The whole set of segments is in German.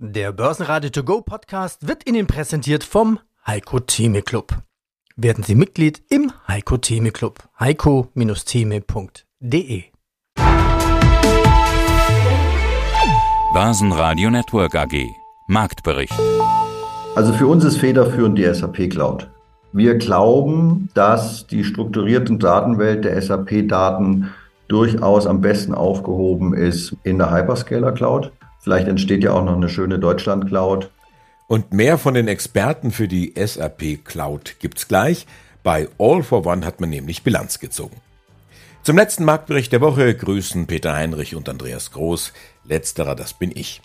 Der Börsenradio To Go Podcast wird Ihnen präsentiert vom Heiko Theme Club. Werden Sie Mitglied im Heiko Theme Club. heiko-theme.de Börsenradio Network AG Marktbericht. Also für uns ist federführend die SAP Cloud. Wir glauben, dass die strukturierten Datenwelt der SAP-Daten durchaus am besten aufgehoben ist in der Hyperscaler Cloud. Vielleicht entsteht ja auch noch eine schöne Deutschland Cloud. Und mehr von den Experten für die SAP Cloud gibt's gleich. Bei All for One hat man nämlich Bilanz gezogen. Zum letzten Marktbericht der Woche grüßen Peter Heinrich und Andreas Groß. Letzterer, das bin ich.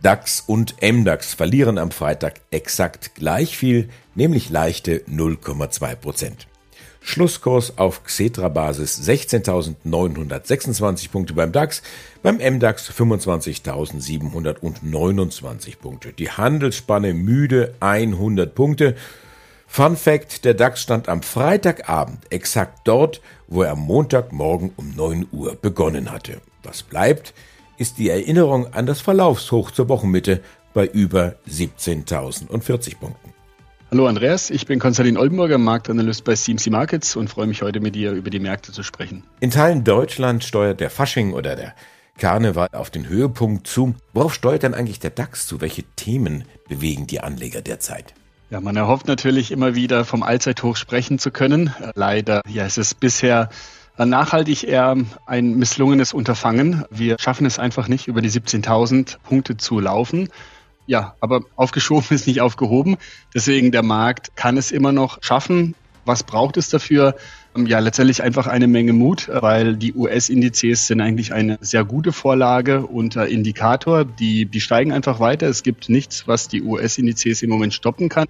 DAX und MDAX verlieren am Freitag exakt gleich viel, nämlich leichte 0,2 Prozent. Schlusskurs auf Xetra-Basis 16.926 Punkte beim DAX, beim MDAX 25.729 Punkte. Die Handelsspanne müde 100 Punkte. Fun Fact, der DAX stand am Freitagabend exakt dort, wo er am Montagmorgen um 9 Uhr begonnen hatte. Was bleibt, ist die Erinnerung an das Verlaufshoch zur Wochenmitte bei über 17.040 Punkten. Hallo Andreas, ich bin Konstantin Oldenburger, Marktanalyst bei CMC Markets und freue mich heute mit dir über die Märkte zu sprechen. In Teilen Deutschlands steuert der Fasching oder der Karneval auf den Höhepunkt zu. Worauf steuert denn eigentlich der DAX zu? Welche Themen bewegen die Anleger derzeit? Ja, man erhofft natürlich immer wieder vom Allzeithoch sprechen zu können. Leider ja, es ist bisher nachhaltig eher ein misslungenes Unterfangen. Wir schaffen es einfach nicht, über die 17.000 Punkte zu laufen. Ja, aber aufgeschoben ist nicht aufgehoben. Deswegen der Markt kann es immer noch schaffen. Was braucht es dafür? Ähm, ja, letztendlich einfach eine Menge Mut, weil die US-Indizes sind eigentlich eine sehr gute Vorlage und Indikator. Die, die steigen einfach weiter. Es gibt nichts, was die US-Indizes im Moment stoppen kann.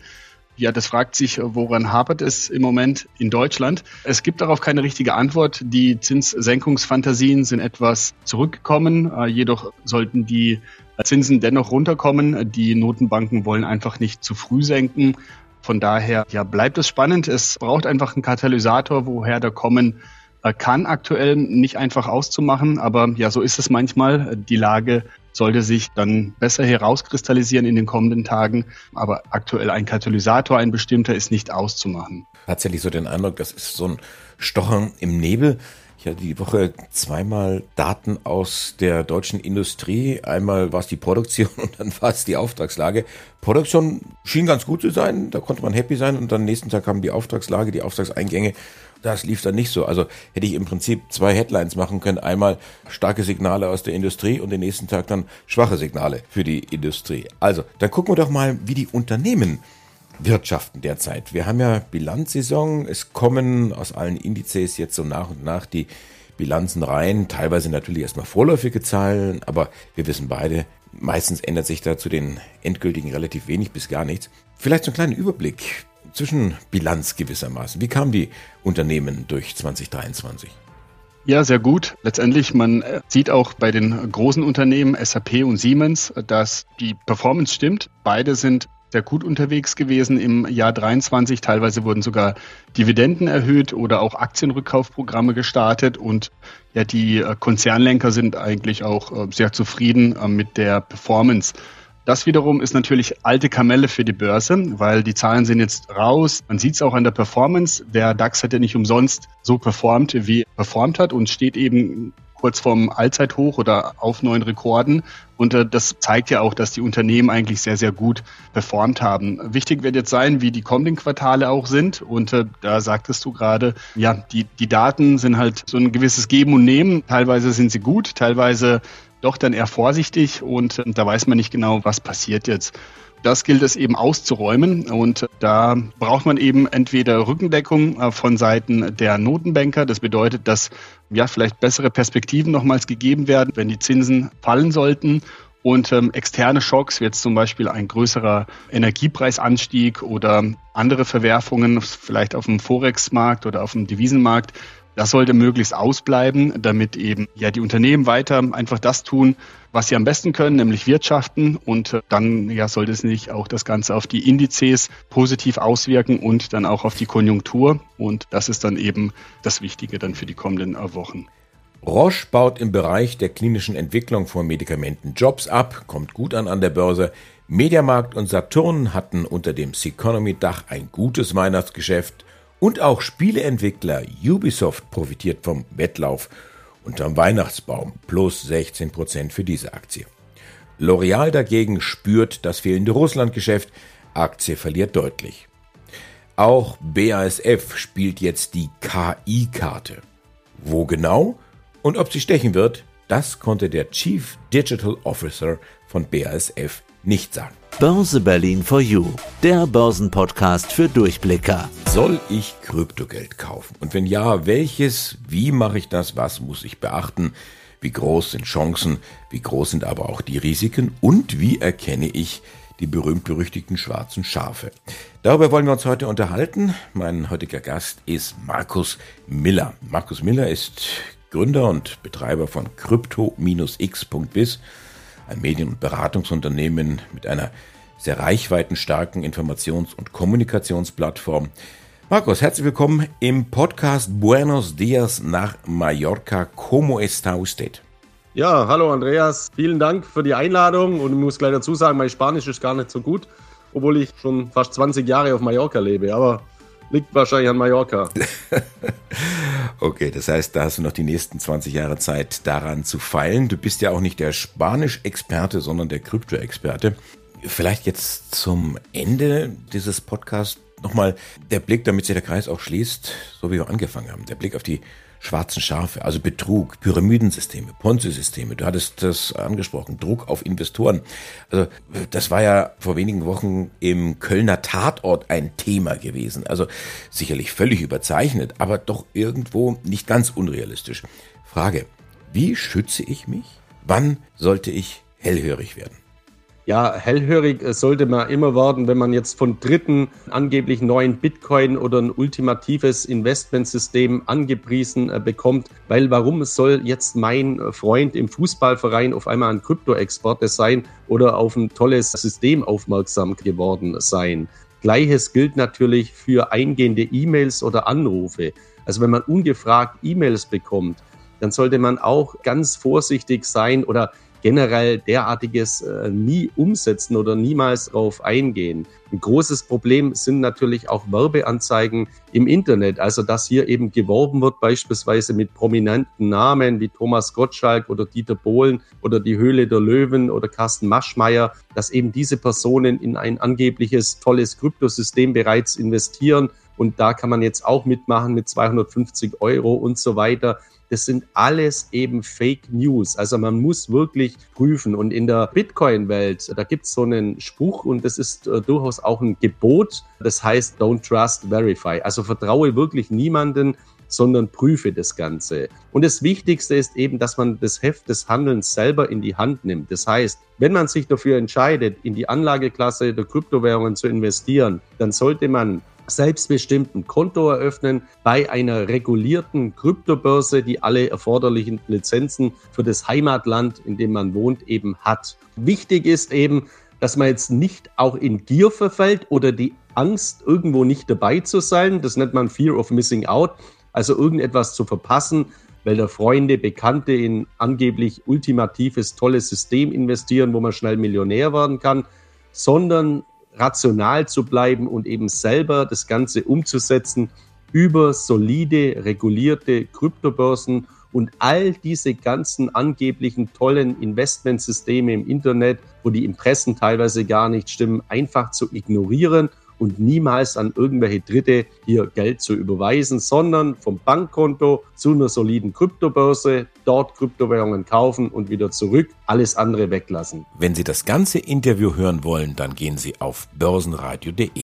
Ja, das fragt sich, woran hapert es im Moment in Deutschland? Es gibt darauf keine richtige Antwort. Die Zinssenkungsfantasien sind etwas zurückgekommen. Äh, jedoch sollten die Zinsen dennoch runterkommen. Die Notenbanken wollen einfach nicht zu früh senken. Von daher ja, bleibt es spannend. Es braucht einfach einen Katalysator, woher der kommen äh, kann aktuell nicht einfach auszumachen, aber ja, so ist es manchmal. Die Lage sollte sich dann besser herauskristallisieren in den kommenden Tagen, aber aktuell ein Katalysator, ein bestimmter, ist nicht auszumachen. Tatsächlich so den Eindruck, das ist so ein Stochern im Nebel. Ich hatte die Woche zweimal Daten aus der deutschen Industrie. Einmal war es die Produktion und dann war es die Auftragslage. Produktion schien ganz gut zu sein, da konnte man happy sein und dann nächsten Tag kam die Auftragslage, die Auftragseingänge. Das lief dann nicht so. Also hätte ich im Prinzip zwei Headlines machen können. Einmal starke Signale aus der Industrie und den nächsten Tag dann schwache Signale für die Industrie. Also, dann gucken wir doch mal, wie die Unternehmen wirtschaften derzeit. Wir haben ja Bilanzsaison, es kommen aus allen Indizes jetzt so nach und nach die Bilanzen rein, teilweise natürlich erstmal vorläufige Zahlen, aber wir wissen beide, meistens ändert sich da zu den endgültigen relativ wenig bis gar nichts. Vielleicht so einen kleinen Überblick zwischen Bilanz gewissermaßen. Wie kamen die Unternehmen durch 2023? Ja, sehr gut. Letztendlich, man sieht auch bei den großen Unternehmen SAP und Siemens, dass die Performance stimmt. Beide sind sehr gut unterwegs gewesen im Jahr 23. Teilweise wurden sogar Dividenden erhöht oder auch Aktienrückkaufprogramme gestartet und ja, die äh, Konzernlenker sind eigentlich auch äh, sehr zufrieden äh, mit der Performance. Das wiederum ist natürlich alte Kamelle für die Börse, weil die Zahlen sind jetzt raus. Man sieht es auch an der Performance. Der DAX hat ja nicht umsonst so performt, wie er performt hat und steht eben kurz vorm Allzeithoch oder auf neuen Rekorden. Und äh, das zeigt ja auch, dass die Unternehmen eigentlich sehr, sehr gut performt haben. Wichtig wird jetzt sein, wie die kommenden Quartale auch sind. Und äh, da sagtest du gerade, ja, die, die Daten sind halt so ein gewisses Geben und Nehmen. Teilweise sind sie gut, teilweise doch dann eher vorsichtig und äh, da weiß man nicht genau, was passiert jetzt. Das gilt es eben auszuräumen und da braucht man eben entweder Rückendeckung äh, von Seiten der Notenbanker. Das bedeutet, dass ja vielleicht bessere Perspektiven nochmals gegeben werden, wenn die Zinsen fallen sollten. Und ähm, externe Schocks, wie jetzt zum Beispiel ein größerer Energiepreisanstieg oder andere Verwerfungen, vielleicht auf dem Forex-Markt oder auf dem Devisenmarkt, das sollte möglichst ausbleiben, damit eben ja die Unternehmen weiter einfach das tun, was sie am besten können, nämlich wirtschaften. Und äh, dann ja sollte es nicht auch das Ganze auf die Indizes positiv auswirken und dann auch auf die Konjunktur. Und das ist dann eben das Wichtige dann für die kommenden äh, Wochen. Roche baut im Bereich der klinischen Entwicklung von Medikamenten Jobs ab, kommt gut an an der Börse. Mediamarkt und Saturn hatten unter dem Seconomy-Dach ein gutes Weihnachtsgeschäft und auch Spieleentwickler Ubisoft profitiert vom Wettlauf unterm Weihnachtsbaum plus 16 Prozent für diese Aktie. L'Oreal dagegen spürt das fehlende Russlandgeschäft, Aktie verliert deutlich. Auch BASF spielt jetzt die KI-Karte. Wo genau und ob sie stechen wird, das konnte der Chief Digital Officer von BASF nicht sagen. Börse Berlin for You, der Börsenpodcast für Durchblicker. Soll ich Kryptogeld kaufen? Und wenn ja, welches? Wie mache ich das? Was muss ich beachten? Wie groß sind Chancen? Wie groß sind aber auch die Risiken? Und wie erkenne ich die berühmt-berüchtigten schwarzen Schafe? Darüber wollen wir uns heute unterhalten. Mein heutiger Gast ist Markus Miller. Markus Miller ist Gründer und Betreiber von crypto-x.biz, ein Medien- und Beratungsunternehmen mit einer sehr reichweitenstarken Informations- und Kommunikationsplattform. Markus, herzlich willkommen im Podcast Buenos Dias nach Mallorca. ¿Cómo está usted? Ja, hallo Andreas. Vielen Dank für die Einladung und ich muss gleich dazu sagen, mein Spanisch ist gar nicht so gut, obwohl ich schon fast 20 Jahre auf Mallorca lebe. Aber Liegt wahrscheinlich an Mallorca. okay, das heißt, da hast du noch die nächsten 20 Jahre Zeit, daran zu feilen. Du bist ja auch nicht der Spanisch-Experte, sondern der Krypto-Experte. Vielleicht jetzt zum Ende dieses Podcasts nochmal der Blick, damit sich der Kreis auch schließt, so wie wir angefangen haben. Der Blick auf die schwarzen Schafe, also Betrug, Pyramidensysteme, Ponzi-Systeme. Du hattest das angesprochen, Druck auf Investoren. Also das war ja vor wenigen Wochen im Kölner Tatort ein Thema gewesen. Also sicherlich völlig überzeichnet, aber doch irgendwo nicht ganz unrealistisch. Frage, wie schütze ich mich? Wann sollte ich hellhörig werden? Ja, hellhörig äh, sollte man immer werden, wenn man jetzt von Dritten angeblich neuen Bitcoin oder ein ultimatives Investmentsystem angepriesen äh, bekommt. Weil warum soll jetzt mein äh, Freund im Fußballverein auf einmal ein Kryptoexporter sein oder auf ein tolles System aufmerksam geworden sein? Gleiches gilt natürlich für eingehende E-Mails oder Anrufe. Also wenn man ungefragt E-Mails bekommt, dann sollte man auch ganz vorsichtig sein oder generell derartiges äh, nie umsetzen oder niemals darauf eingehen. Ein großes Problem sind natürlich auch Werbeanzeigen im Internet. Also, dass hier eben geworben wird, beispielsweise mit prominenten Namen wie Thomas Gottschalk oder Dieter Bohlen oder die Höhle der Löwen oder Carsten Maschmeyer, dass eben diese Personen in ein angebliches tolles Kryptosystem bereits investieren. Und da kann man jetzt auch mitmachen mit 250 Euro und so weiter. Das sind alles eben Fake News. Also man muss wirklich prüfen. Und in der Bitcoin-Welt, da gibt es so einen Spruch und das ist äh, durchaus auch ein Gebot. Das heißt, don't trust, verify. Also vertraue wirklich niemanden, sondern prüfe das Ganze. Und das Wichtigste ist eben, dass man das Heft des Handelns selber in die Hand nimmt. Das heißt, wenn man sich dafür entscheidet, in die Anlageklasse der Kryptowährungen zu investieren, dann sollte man selbstbestimmt ein Konto eröffnen bei einer regulierten Kryptobörse, die alle erforderlichen Lizenzen für das Heimatland, in dem man wohnt, eben hat. Wichtig ist eben, dass man jetzt nicht auch in Gier verfällt oder die Angst, irgendwo nicht dabei zu sein. Das nennt man Fear of Missing Out, also irgendetwas zu verpassen, weil da Freunde, Bekannte in angeblich ultimatives, tolles System investieren, wo man schnell Millionär werden kann, sondern rational zu bleiben und eben selber das Ganze umzusetzen über solide, regulierte Kryptobörsen und all diese ganzen angeblichen tollen Investmentsysteme im Internet, wo die Impressen teilweise gar nicht stimmen, einfach zu ignorieren und niemals an irgendwelche Dritte hier Geld zu überweisen, sondern vom Bankkonto zu einer soliden Kryptobörse, dort Kryptowährungen kaufen und wieder zurück, alles andere weglassen. Wenn Sie das ganze Interview hören wollen, dann gehen Sie auf börsenradio.de.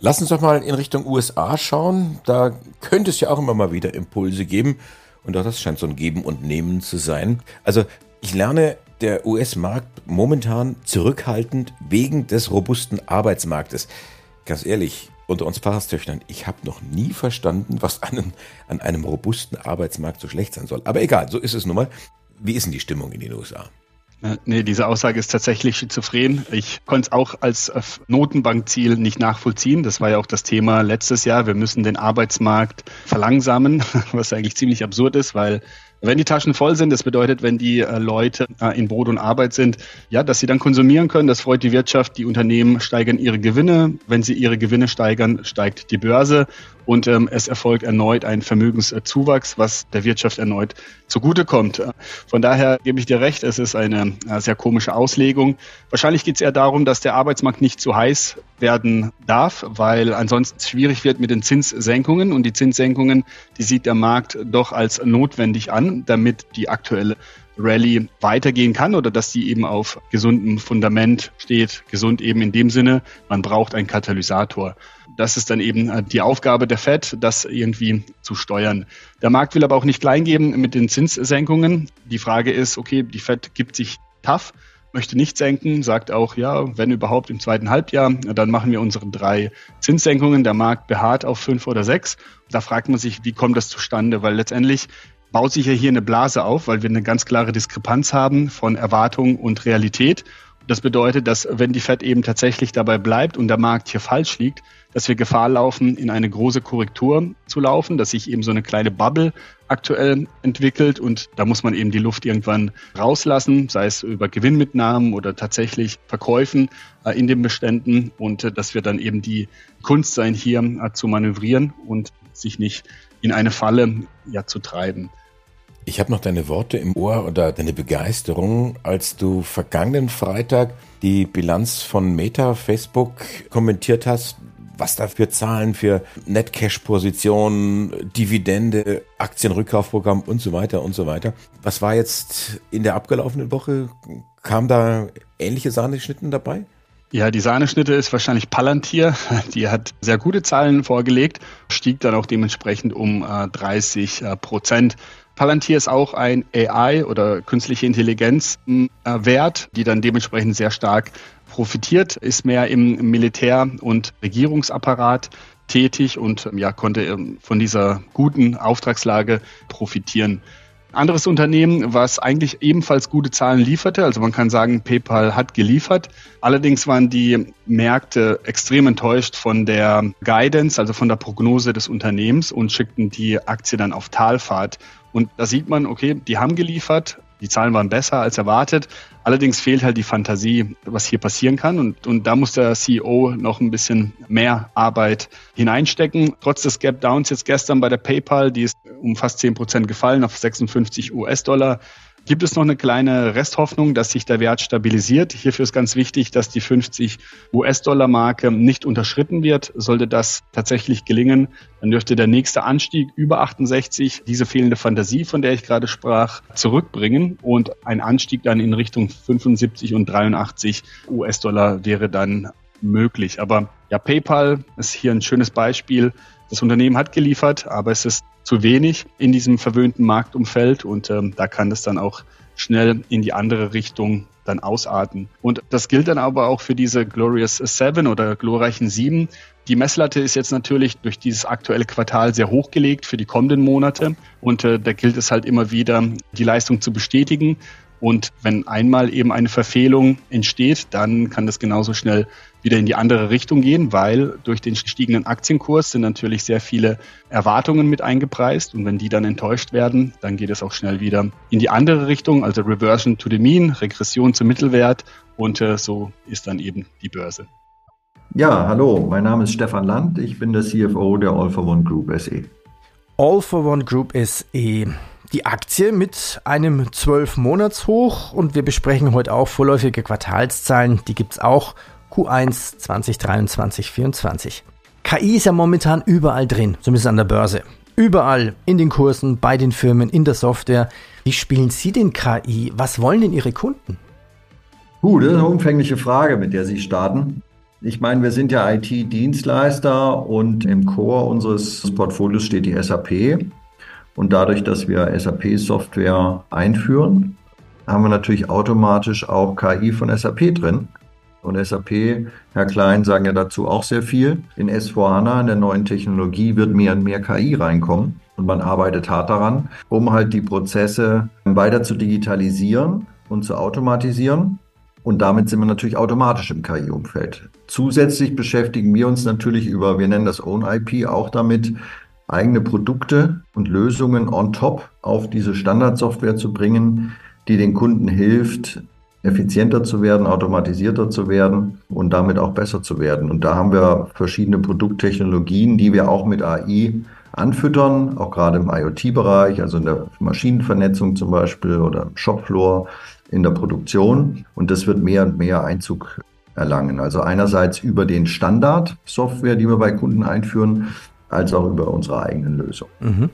Lass uns doch mal in Richtung USA schauen. Da könnte es ja auch immer mal wieder Impulse geben. Und auch das scheint so ein Geben und Nehmen zu sein. Also ich lerne, der US-Markt momentan zurückhaltend wegen des robusten Arbeitsmarktes. Ganz ehrlich, unter uns Pfarrerstöchtern, ich habe noch nie verstanden, was an, an einem robusten Arbeitsmarkt so schlecht sein soll. Aber egal, so ist es nun mal. Wie ist denn die Stimmung in den USA? Nee, diese Aussage ist tatsächlich schizophren. Ich konnte es auch als äh, Notenbankziel nicht nachvollziehen. Das war ja auch das Thema letztes Jahr. Wir müssen den Arbeitsmarkt verlangsamen, was eigentlich ziemlich absurd ist, weil wenn die Taschen voll sind, das bedeutet, wenn die äh, Leute äh, in Brot und Arbeit sind, ja, dass sie dann konsumieren können, das freut die Wirtschaft, die Unternehmen steigern ihre Gewinne. Wenn sie ihre Gewinne steigern, steigt die Börse und ähm, es erfolgt erneut ein Vermögenszuwachs, was der Wirtschaft erneut zugutekommt. Von daher gebe ich dir recht, es ist eine äh, sehr komische Auslegung. Wahrscheinlich geht es eher darum, dass der Arbeitsmarkt nicht zu heiß werden darf, weil ansonsten schwierig wird mit den Zinssenkungen und die Zinssenkungen, die sieht der Markt doch als notwendig an, damit die aktuelle Rallye weitergehen kann oder dass die eben auf gesundem Fundament steht. Gesund eben in dem Sinne, man braucht einen Katalysator. Das ist dann eben äh, die Aufgabe der Fed, das irgendwie zu steuern. Der Markt will aber auch nicht klein geben mit den Zinssenkungen. Die Frage ist, okay, die Fed gibt sich tough, möchte nicht senken, sagt auch, ja, wenn überhaupt im zweiten Halbjahr, dann machen wir unsere drei Zinssenkungen. Der Markt beharrt auf fünf oder sechs. Da fragt man sich, wie kommt das zustande? Weil letztendlich baut sich ja hier eine Blase auf, weil wir eine ganz klare Diskrepanz haben von Erwartung und Realität. Das bedeutet, dass wenn die Fed eben tatsächlich dabei bleibt und der Markt hier falsch liegt, dass wir Gefahr laufen, in eine große Korrektur zu laufen, dass sich eben so eine kleine Bubble aktuell entwickelt und da muss man eben die Luft irgendwann rauslassen, sei es über Gewinnmitnahmen oder tatsächlich Verkäufen äh, in den Beständen und äh, dass wir dann eben die Kunst sein, hier äh, zu manövrieren und sich nicht in eine Falle ja, zu treiben. Ich habe noch deine Worte im Ohr oder deine Begeisterung, als du vergangenen Freitag die Bilanz von Meta, Facebook kommentiert hast. Was da für Zahlen für Netcash-Positionen, Dividende, Aktienrückkaufprogramm und so weiter und so weiter. Was war jetzt in der abgelaufenen Woche? Kam da ähnliche Sahneschnitten dabei? Ja, die Sahneschnitte ist wahrscheinlich Palantir. Die hat sehr gute Zahlen vorgelegt, stieg dann auch dementsprechend um äh, 30 äh, Prozent. Palantir ist auch ein AI oder künstliche Intelligenz äh, Wert, die dann dementsprechend sehr stark profitiert, ist mehr im Militär- und Regierungsapparat tätig und ja, konnte ähm, von dieser guten Auftragslage profitieren. Anderes Unternehmen, was eigentlich ebenfalls gute Zahlen lieferte, also man kann sagen, PayPal hat geliefert. Allerdings waren die Märkte extrem enttäuscht von der Guidance, also von der Prognose des Unternehmens und schickten die Aktie dann auf Talfahrt. Und da sieht man, okay, die haben geliefert, die Zahlen waren besser als erwartet. Allerdings fehlt halt die Fantasie, was hier passieren kann. Und, und da muss der CEO noch ein bisschen mehr Arbeit hineinstecken. Trotz des Gap Downs jetzt gestern bei der PayPal, die ist um fast 10 Prozent gefallen auf 56 US-Dollar gibt es noch eine kleine Resthoffnung, dass sich der Wert stabilisiert. Hierfür ist ganz wichtig, dass die 50 US-Dollar-Marke nicht unterschritten wird. Sollte das tatsächlich gelingen, dann dürfte der nächste Anstieg über 68 diese fehlende Fantasie, von der ich gerade sprach, zurückbringen und ein Anstieg dann in Richtung 75 und 83 US-Dollar wäre dann möglich. Aber ja, PayPal ist hier ein schönes Beispiel. Das Unternehmen hat geliefert, aber es ist zu wenig in diesem verwöhnten Marktumfeld und ähm, da kann es dann auch schnell in die andere Richtung dann ausarten. Und das gilt dann aber auch für diese Glorious Seven oder glorreichen Sieben. Die Messlatte ist jetzt natürlich durch dieses aktuelle Quartal sehr hochgelegt für die kommenden Monate und äh, da gilt es halt immer wieder, die Leistung zu bestätigen. Und wenn einmal eben eine Verfehlung entsteht, dann kann das genauso schnell wieder in die andere Richtung gehen, weil durch den gestiegenen Aktienkurs sind natürlich sehr viele Erwartungen mit eingepreist. Und wenn die dann enttäuscht werden, dann geht es auch schnell wieder in die andere Richtung, also Reversion to the Mean, Regression zum Mittelwert. Und äh, so ist dann eben die Börse. Ja, hallo, mein Name ist Stefan Land, ich bin der CFO der All for One Group SE. All for One Group SE die Aktie mit einem 12-Monats-Hoch und wir besprechen heute auch vorläufige Quartalszahlen, die gibt es auch Q1 2023 2024 KI ist ja momentan überall drin, zumindest an der Börse. Überall, in den Kursen, bei den Firmen, in der Software. Wie spielen Sie den KI? Was wollen denn Ihre Kunden? Gut, das ist eine umfängliche Frage, mit der Sie starten. Ich meine, wir sind ja IT-Dienstleister und im Core unseres Portfolios steht die SAP. Und dadurch, dass wir SAP-Software einführen, haben wir natürlich automatisch auch KI von SAP drin. Und SAP, Herr Klein, sagen ja dazu auch sehr viel. In S4HANA, in der neuen Technologie, wird mehr und mehr KI reinkommen. Und man arbeitet hart daran, um halt die Prozesse weiter zu digitalisieren und zu automatisieren. Und damit sind wir natürlich automatisch im KI-Umfeld. Zusätzlich beschäftigen wir uns natürlich über, wir nennen das Own IP, auch damit, eigene Produkte und Lösungen on top auf diese Standardsoftware zu bringen, die den Kunden hilft, effizienter zu werden, automatisierter zu werden und damit auch besser zu werden. Und da haben wir verschiedene Produkttechnologien, die wir auch mit AI anfüttern, auch gerade im IoT-Bereich, also in der Maschinenvernetzung zum Beispiel oder im Shopfloor, in der Produktion. Und das wird mehr und mehr Einzug erlangen. Also einerseits über den Standard-Software, die wir bei Kunden einführen, als auch über unsere eigenen Lösungen. Mhm.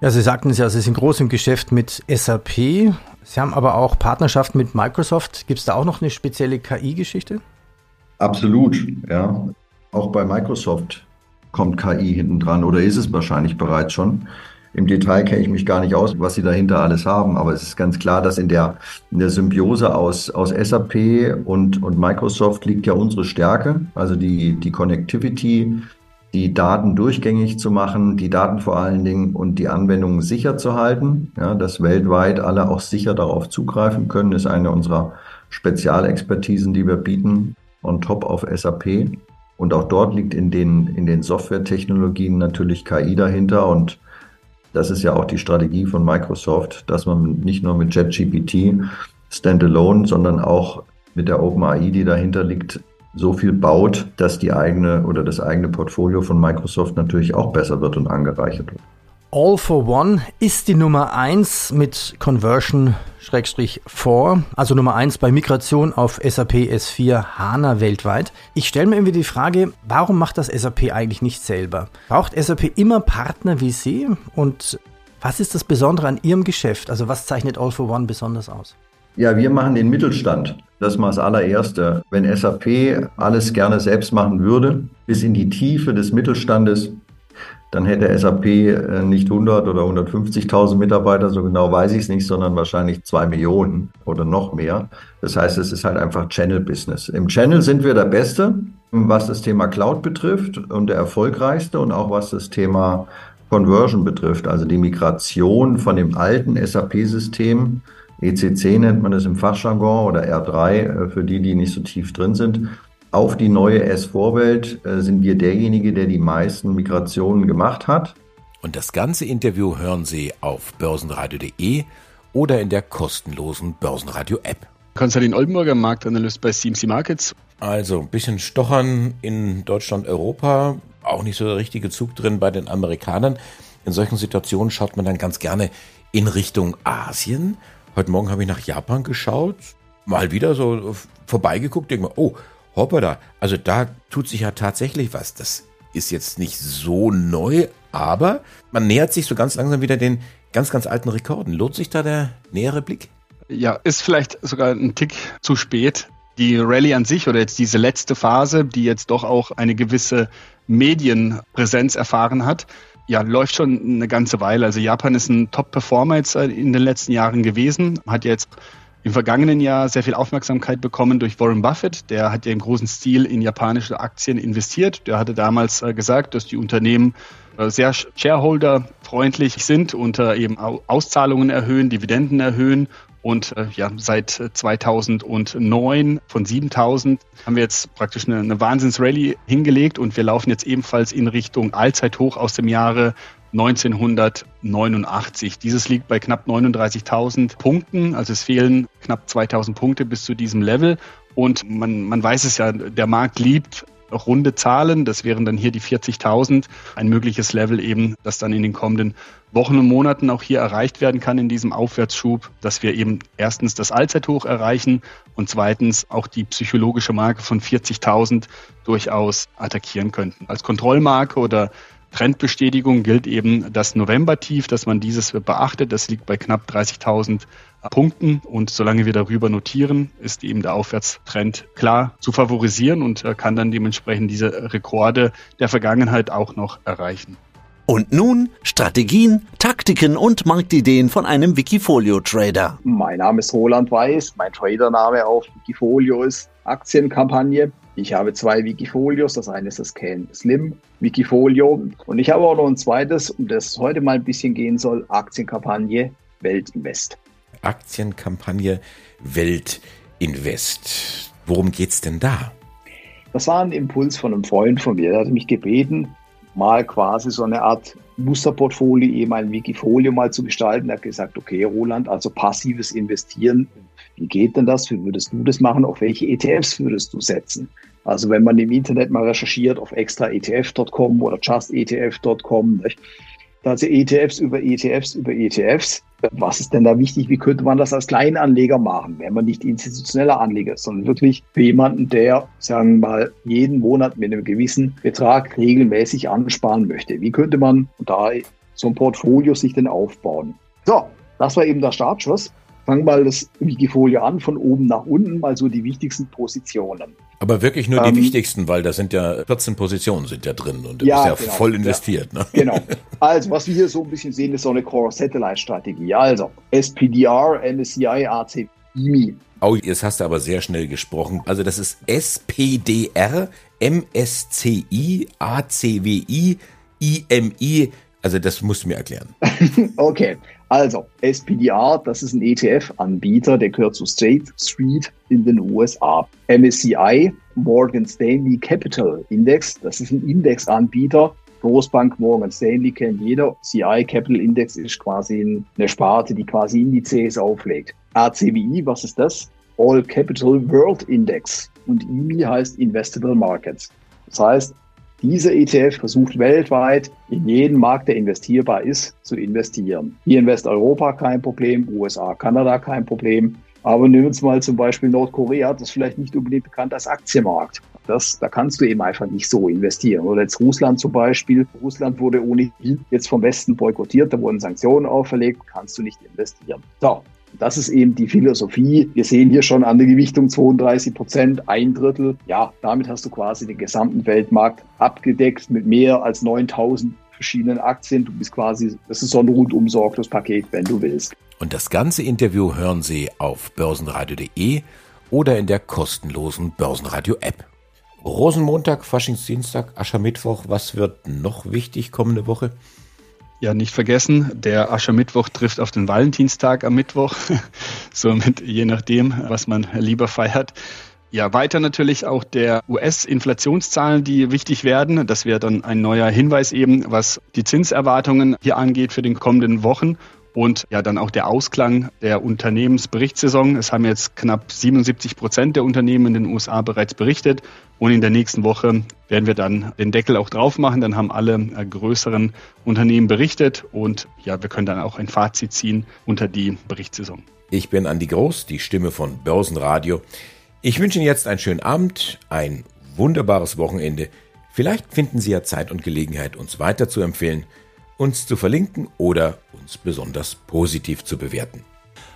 Ja, Sie sagten es ja, Sie sind groß im Geschäft mit SAP. Sie haben aber auch Partnerschaften mit Microsoft. Gibt es da auch noch eine spezielle KI-Geschichte? Absolut, ja. Auch bei Microsoft kommt KI hinten dran oder ist es wahrscheinlich bereits schon. Im Detail kenne ich mich gar nicht aus, was sie dahinter alles haben, aber es ist ganz klar, dass in der, in der Symbiose aus, aus SAP und, und Microsoft liegt ja unsere Stärke, also die, die Connectivity, die Daten durchgängig zu machen, die Daten vor allen Dingen und die Anwendungen sicher zu halten, ja, dass weltweit alle auch sicher darauf zugreifen können, ist eine unserer Spezialexpertisen, die wir bieten, on top auf SAP. Und auch dort liegt in den, in den Softwaretechnologien natürlich KI dahinter. Und das ist ja auch die Strategie von Microsoft, dass man nicht nur mit JetGPT standalone, sondern auch mit der OpenAI, die dahinter liegt, so viel baut, dass die eigene oder das eigene Portfolio von Microsoft natürlich auch besser wird und angereichert wird. All for One ist die Nummer 1 mit Conversion-4, also Nummer 1 bei Migration auf SAP S4 HANA weltweit. Ich stelle mir irgendwie die Frage, warum macht das SAP eigentlich nicht selber? Braucht SAP immer Partner wie Sie? Und was ist das Besondere an Ihrem Geschäft? Also was zeichnet All for One besonders aus? Ja, wir machen den Mittelstand. Das mal das allererste. Wenn SAP alles gerne selbst machen würde, bis in die Tiefe des Mittelstandes, dann hätte SAP äh, nicht 100 oder 150.000 Mitarbeiter, so genau weiß ich es nicht, sondern wahrscheinlich zwei Millionen oder noch mehr. Das heißt, es ist halt einfach Channel-Business. Im Channel sind wir der Beste, was das Thema Cloud betrifft und der erfolgreichste und auch was das Thema Conversion betrifft, also die Migration von dem alten SAP-System, ECC nennt man es im Fachjargon oder R3 äh, für die, die nicht so tief drin sind, auf die neue S4-Welt äh, sind wir derjenige, der die meisten Migrationen gemacht hat. Und das ganze Interview hören Sie auf börsenradio.de oder in der kostenlosen Börsenradio-App. Konstantin Oldenburger, Marktanalyst bei CMC Markets. Also ein bisschen Stochern in Deutschland, Europa, auch nicht so der richtige Zug drin bei den Amerikanern. In solchen Situationen schaut man dann ganz gerne in Richtung Asien. Heute Morgen habe ich nach Japan geschaut, mal wieder so vorbeigeguckt, denke mir, oh, hoppala, also da tut sich ja tatsächlich was. Das ist jetzt nicht so neu, aber man nähert sich so ganz langsam wieder den ganz, ganz alten Rekorden. Lohnt sich da der nähere Blick? Ja, ist vielleicht sogar ein Tick zu spät. Die Rallye an sich oder jetzt diese letzte Phase, die jetzt doch auch eine gewisse Medienpräsenz erfahren hat, ja, läuft schon eine ganze Weile. Also Japan ist ein Top-Performer jetzt in den letzten Jahren gewesen, hat jetzt im vergangenen Jahr sehr viel Aufmerksamkeit bekommen durch Warren Buffett. Der hat ja im großen Stil in japanische Aktien investiert. Der hatte damals äh, gesagt, dass die Unternehmen äh, sehr shareholder-freundlich sind und äh, eben Auszahlungen erhöhen, Dividenden erhöhen. Und ja, seit 2009 von 7000 haben wir jetzt praktisch eine, eine Wahnsinns-Rallye hingelegt und wir laufen jetzt ebenfalls in Richtung Allzeithoch aus dem Jahre 1989. Dieses liegt bei knapp 39.000 Punkten, also es fehlen knapp 2.000 Punkte bis zu diesem Level. Und man, man weiß es ja, der Markt liebt runde Zahlen. Das wären dann hier die 40.000. Ein mögliches Level eben, das dann in den kommenden Wochen und Monaten auch hier erreicht werden kann in diesem Aufwärtsschub, dass wir eben erstens das Allzeithoch erreichen und zweitens auch die psychologische Marke von 40.000 durchaus attackieren könnten. Als Kontrollmarke oder Trendbestätigung gilt eben das November-Tief, dass man dieses beachtet. Das liegt bei knapp 30.000 Punkten und solange wir darüber notieren, ist eben der Aufwärtstrend klar zu favorisieren und kann dann dementsprechend diese Rekorde der Vergangenheit auch noch erreichen. Und nun Strategien, Taktiken und Marktideen von einem Wikifolio-Trader. Mein Name ist Roland Weiß, mein Tradername auf Wikifolio ist Aktienkampagne. Ich habe zwei Wikifolios, das eine ist das Can Slim Wikifolio und ich habe auch noch ein zweites, um das heute mal ein bisschen gehen soll, Aktienkampagne Weltinvest. Aktienkampagne Weltinvest. Worum geht's denn da? Das war ein Impuls von einem Freund von mir, der hat mich gebeten, mal quasi so eine Art Musterportfolio, eben ein Wikifolio mal zu gestalten. Er hat gesagt, okay, Roland, also passives Investieren, wie geht denn das? Wie würdest du das machen? Auf welche ETFs würdest du setzen? Also wenn man im Internet mal recherchiert auf extraetf.com oder justetf.com, da sie ETFs über ETFs über ETFs. Was ist denn da wichtig? Wie könnte man das als Kleinanleger machen, wenn man nicht institutioneller Anleger ist, sondern wirklich für jemanden, der, sagen wir mal, jeden Monat mit einem gewissen Betrag regelmäßig ansparen möchte? Wie könnte man da so ein Portfolio sich denn aufbauen? So, das war eben der Startschuss. Wir mal das Wikifolio an, von oben nach unten, mal so die wichtigsten Positionen. Aber wirklich nur die ähm, wichtigsten, weil da sind ja 14 Positionen sind ja drin und du ja, bist ja genau, voll investiert. Ja, ne? Genau. Also, was wir hier so ein bisschen sehen, ist so eine Core-Satellite-Strategie. Also, SPDR, MSCI, AC, IMI. Oh, jetzt hast du aber sehr schnell gesprochen. Also, das ist SPDR, MSCI, ACWI, IMI. Also, das musst du mir erklären. okay. Also, SPDR, das ist ein ETF-Anbieter, der gehört zu State Street in den USA. MSCI, Morgan Stanley Capital Index, das ist ein Indexanbieter. Großbank Morgan Stanley kennt jeder. CI Capital Index ist quasi eine Sparte, die quasi Indizes auflegt. ACWI, was ist das? All Capital World Index. Und IMI heißt Investable Markets. Das heißt, dieser ETF versucht weltweit in jeden Markt, der investierbar ist, zu investieren. Hier in Westeuropa kein Problem, USA, Kanada kein Problem. Aber nehmen wir uns mal zum Beispiel Nordkorea, das ist vielleicht nicht unbedingt bekannt als Aktienmarkt. Das, da kannst du eben einfach nicht so investieren. Oder jetzt Russland zum Beispiel. Russland wurde ohnehin jetzt vom Westen boykottiert, da wurden Sanktionen auferlegt, kannst du nicht investieren. So, das ist eben die Philosophie. Wir sehen hier schon an der Gewichtung 32 Prozent, ein Drittel. Ja, damit hast du quasi den gesamten Weltmarkt abgedeckt mit mehr als 9000 verschiedenen Aktien. Du bist quasi, das ist so ein rundum sorglos Paket, wenn du willst. Und das ganze Interview hören Sie auf börsenradio.de oder in der kostenlosen Börsenradio-App. Rosenmontag, Faschingsdienstag, Aschermittwoch, was wird noch wichtig kommende Woche? Ja, nicht vergessen, der Aschermittwoch trifft auf den Valentinstag am Mittwoch. Somit je nachdem, was man lieber feiert. Ja, weiter natürlich auch der US-Inflationszahlen, die wichtig werden. Das wäre dann ein neuer Hinweis eben, was die Zinserwartungen hier angeht für den kommenden Wochen und ja dann auch der Ausklang der Unternehmensberichtssaison. Es haben jetzt knapp 77 Prozent der Unternehmen in den USA bereits berichtet und in der nächsten Woche werden wir dann den Deckel auch drauf machen. Dann haben alle äh, größeren Unternehmen berichtet und ja, wir können dann auch ein Fazit ziehen unter die Berichtssaison. Ich bin Andi Groß, die Stimme von Börsenradio. Ich wünsche Ihnen jetzt einen schönen Abend, ein wunderbares Wochenende. Vielleicht finden Sie ja Zeit und Gelegenheit, uns weiter zu empfehlen uns zu verlinken oder uns besonders positiv zu bewerten.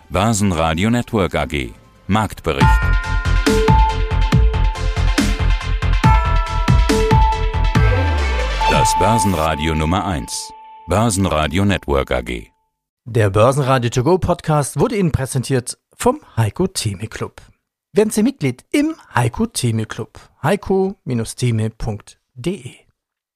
Börsenradio Network AG Marktbericht. Das Börsenradio Nummer 1. Börsenradio Network AG. Der Börsenradio To Go Podcast wurde Ihnen präsentiert vom Heiko Theme Club. Werden Sie Mitglied im Heiko Theme Club. heiko-theme.de